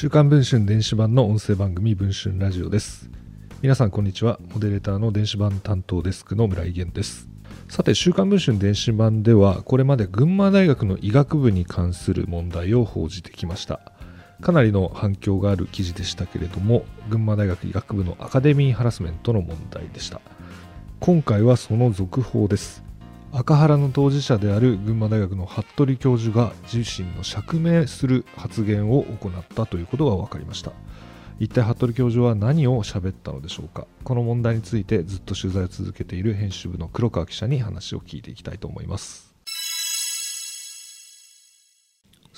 週刊文春電子版の音声番組文春ラジオです。皆さんこんにちは。モデレーターの電子版担当デスクの村井源です。さて週刊文春電子版ではこれまで群馬大学の医学部に関する問題を報じてきました。かなりの反響がある記事でしたけれども群馬大学医学部のアカデミーハラスメントの問題でした。今回はその続報です。赤原の当事者である群馬大学の服部教授が自身の釈明する発言を行ったということが分かりました。一体服部教授は何を喋ったのでしょうか。この問題についてずっと取材を続けている編集部の黒川記者に話を聞いていきたいと思います。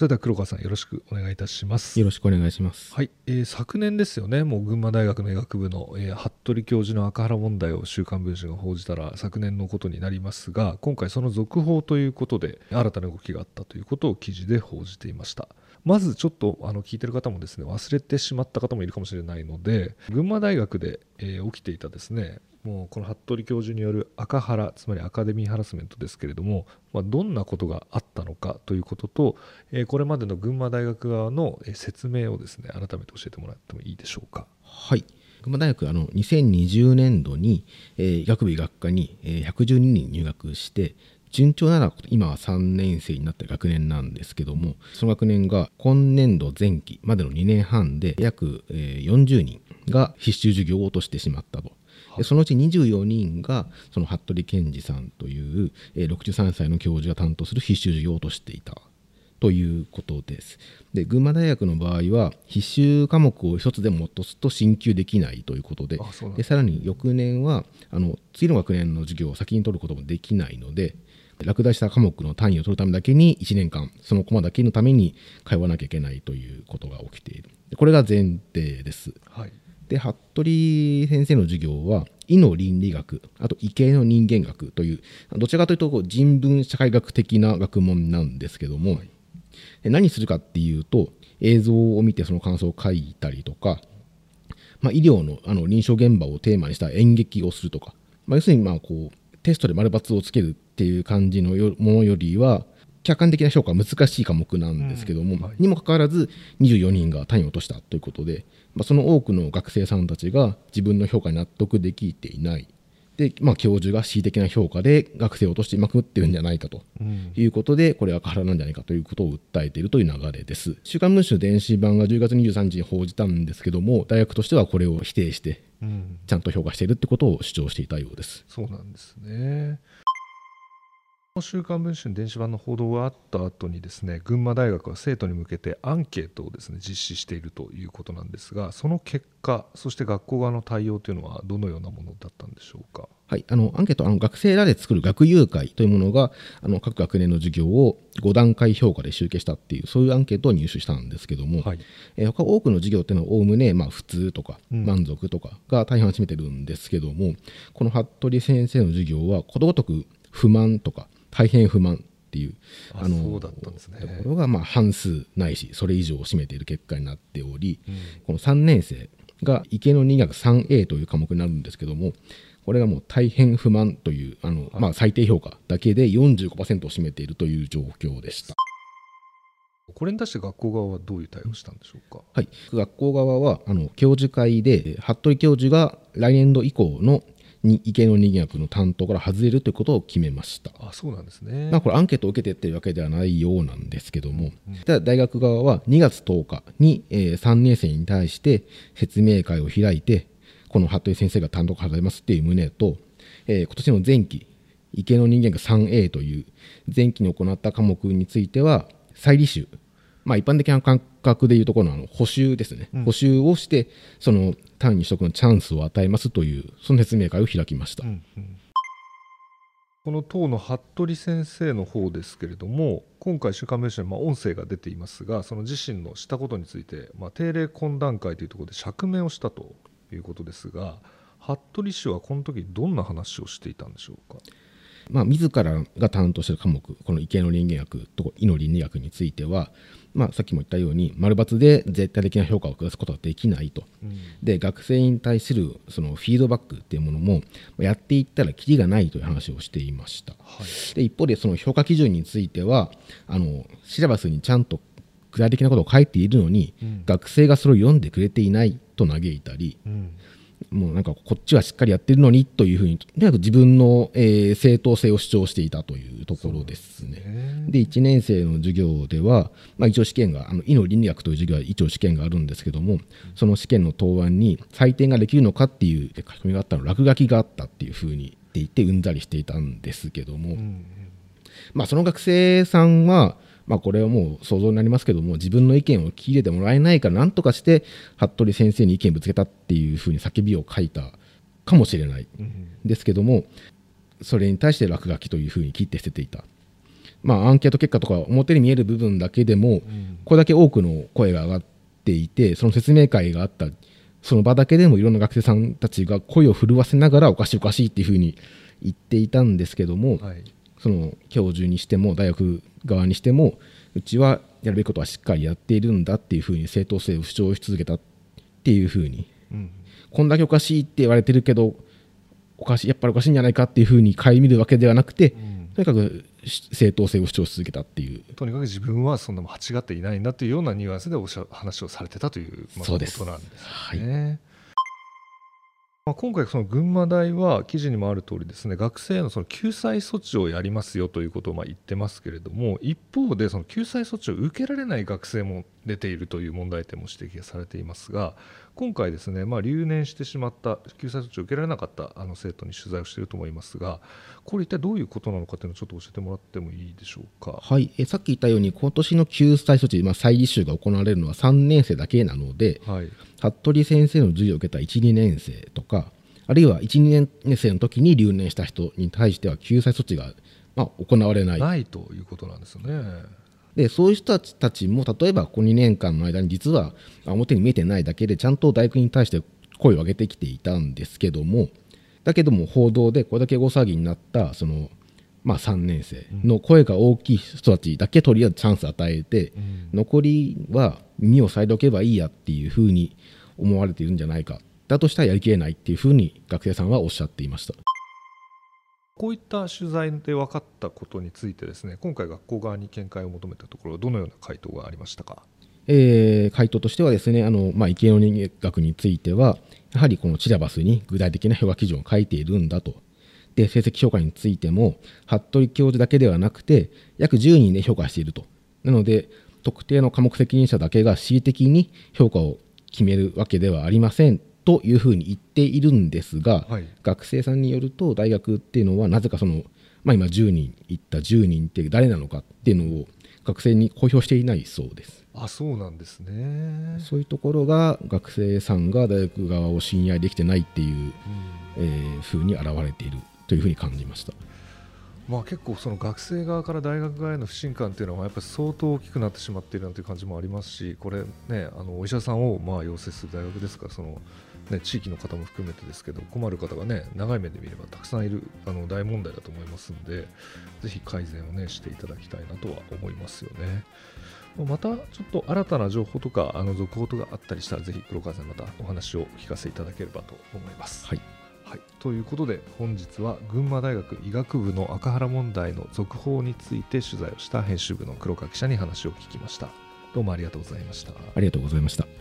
それでは黒川さんよろしくお願いいたします。よろしくお願いします。はい、えー、昨年ですよね。もう群馬大学の医学部の、えー、服部教授の赤原問題を週刊文春が報じたら昨年のことになりますが今回その続報ということで新たな動きがあったということを記事で報じていました。まずちょっとあの聞いてる方もですね忘れてしまった方もいるかもしれないので群馬大学で、えー、起きていたですねもうこの服部教授による赤原つまりアカデミーハラスメントですけれども、まあ、どんなことがあったのかということと、えー、これまでの群馬大学側の説明をですね改めて教えてもらってもいいでしょうか。はい群馬大学あの2020年度に、えー、医学部医学科に、えー、112人入学して順調なら今は3年生になった学年なんですけどもその学年が今年度前期までの2年半で約40人が必修授業を落としてしまったとでそのうち24人がその服部健二さんという、えー、63歳の教授が担当する必修授業を落としていたということです。で群馬大学の場合は必修科目を1つでも落とすと進級できないということででさらに翌年はあの次の学年の授業を先に取ることもできないので落第した科目の単位を取るためだけに1年間その駒だけのために通わなきゃいけないということが起きているこれが前提です。はいで服部先生の授業は医の倫理学あと医系の人間学というどちらかというとこう人文社会学的な学問なんですけども、はい、何するかっていうと映像を見てその感想を書いたりとか、まあ、医療のあの臨床現場をテーマにした演劇をするとか、まあ、要するにまあこうテストで丸×をつけるっていう感じのものよりは客観的な評価は難しい科目なんですけども、うんはい、にもかかわらず24人が単位を落としたということで、まあ、その多くの学生さんたちが自分の評価に納得できていないで、まあ、教授が恣意的な評価で学生を落としてまくってるんじゃないかということで、うん、これは空なんじゃないかということを訴えているという流れです。週刊文春電子版が10月23日に報じたんですけども大学としてはこれを否定して、ちゃんと評価しているってことを主張していたようです。そうなんですね週刊文春電子版の報道があった後にですね群馬大学は生徒に向けてアンケートをですね実施しているということなんですがその結果そして学校側の対応というのはどのようなものだったんでしょうか？はい、あのアンケートあの学生らで作る学友会というものがあの各学年の授業を5段階評価で集計したっていうそういうアンケートを入手したんですけども、はいえー、他多くの授業っていうのはおおむねまあ普通とか満足とかが大半占めてるんですけども、うん、この服部先生の授業はことごとく不満とか大変不満っていうあのそうだったんです、ね、ところがまあ半数ないしそれ以上を占めている結果になっており、うん、この3年生が池の2学 3A という科目になるんですけどもこれがもう大変不満というあの、まあ、最低評価だけで45%を占めているという状況でした。これに対して学校側はどういう対応したんでしょうか、はい、学校側はあの教授会で服部教授が来年度以降のに医系の人間学の担当から外れるということを決めました。あそうなんですね、まあ、これアンケートを受けてっていうわけではないようなんですけども、うん、ただ大学側は2月10日に、えー、3年生に対して説明会を開いてこの服部先生が担当から外れますっていう旨と、えー、今年の前期医系の人間学 3A という前期に行った科目については再履修まあ、一般的な感覚でいうところのあの補修ですね、うん、補修をしてその単位取得のチャンスを与えますというその説明会を開きました、うんうん、この党の服部先生の方ですけれども今回「週刊文春」まあ音声が出ていますがその自身のしたことについて、まあ、定例懇談会というところで釈明をしたということですが服部氏はこの時どんな話をしていたんでしょうか？まあ、自らが担当している科目この医系の人間学と医の倫理学についてはまあ、さっきも言ったように丸抜で絶対的な評価を下すことはできないと、うん、で学生に対するそのフィードバックっていうものもやっていったらきりがないという話をしていました、はい、で一方でその評価基準についてはあのシラバスにちゃんと具体的なことを書いているのに、うん。学生がそれを読んでくれていないと嘆いたりうんもうなんかこっちはしっかりやってるのにというふうにとにかく自分の、えー正当性を主張していたというところですね。ねで1年生の授業では、まあ、一応試験があの医の倫理学という授業は一応試験があるんですけどもその試験の答案に採点ができるのかっていう書き込みがあったの落書きがあったっていうふうに言っていてうんざりしていたんですけども、うん。まあ、その学生さんは、まあ、これはもう想像になりますけども自分の意見を聞き入れてもらえないからなんとかして服部先生に意見ぶつけたっていうふうに叫びを書いたかもしれないうんですけどもそれに対して落書きというふうに切って捨てていた。まあ、アンケート結果とか表に見える部分だけでもうん。これだけ多くの声が上がっていてその説明会があったその場だけでもいろんな学生さんたちが声を震わせながらおかしいおかしいっていうふうに言っていたんですけども、はいその教授にしても大学側にしてもうちはやるべきことはしっかりやっているんだっていうふうに正当性を主張し続けたっていうふうに。うん。こんだけおかしいって言われてるけどおかしいやっぱりおかしいんじゃないかっていうふうに顧みるわけではなくてうん。とにかく正当性を主張し続けたっていう。とにかく自分はそんな間違っていないんだというようなニュアンスでおっしゃ話をされてたという、まあ、そうです。ことなんですはい。ね。まあ、今回その群馬大は記事にもある通りですね学生へのその救済措置をやりますよということをまあ言ってますけれども一方でその救済措置を受けられない学生も出ているという問題点も指摘されていますが今回ですね、まあ、留年してしまった救済措置を受けられなかったあの生徒に取材をしていると思いますがこれ一体どういうことなのかというのをちょっと教えてもらってもいいでしょうか？はい、えさっき言ったように今年の救済措置、まあ、再履修が行われるのは3年生だけなのではい服部先生の授業を受けた12年生とかあるいは12年生の時に留年した人に対しては救済措置が、まあ、行われないないということなんですよね。でそういう人たちも例えばここ2年間の間に実は表に見えてないだけでちゃんと大学に対して声を上げてきていたんですけどもだけども報道でこれだけ大騒ぎになったその、まあ、3年生の声が大きい人たちだけとりあえずチャンス与えて、うん。残りは耳を塞いでおけばいいやっていうふうに思われているんじゃないか。だとしたらやりきれないっていうふうに学生さんはおっしゃっていました。こういった取材で分かったことについてですね今回学校側に見解を求めたところどのような回答がありましたか？えー回答としてはですねあの、まあ、池の人間学についてはやはりこのチラバスに具体的な評価基準を書いているんだと。で成績評価についても服部教授だけではなくて約10人で評価していると。なので特定の科目責任者だけが恣意的に評価を決めるわけではありません。というふうに言っているんですが、はい学生さんによると大学っていうのはなぜかその、まあ、今10人言った10人って誰なのかっていうのを学生に公表していないそうです。あそうなんですね。そういうところが学生さんが大学側を信頼できてないっていう、うんえー風に現れているというふうに感じました。まあ、結構その学生側から大学側への不信感というのはやっぱり相当大きくなってしまっているなという感じもありますしこれねあのお医者さんをまあ養成する大学ですからその、ね、地域の方も含めてですけど困る方がね長い目で見ればたくさんいるあの大問題だと思いますのでぜひ改善をねしていただきたいなとは思いますよね。またちょっと新たな情報とかあの続報とかあったりしたらぜひ黒川さんまたお話を聞かせていただければと思います。はい、はい、ということで本日は群馬大学医学部の赤原問題の続報について取材をした編集部の黒川記者に話を聞きましたどうもありがとうございましたありがとうございました。「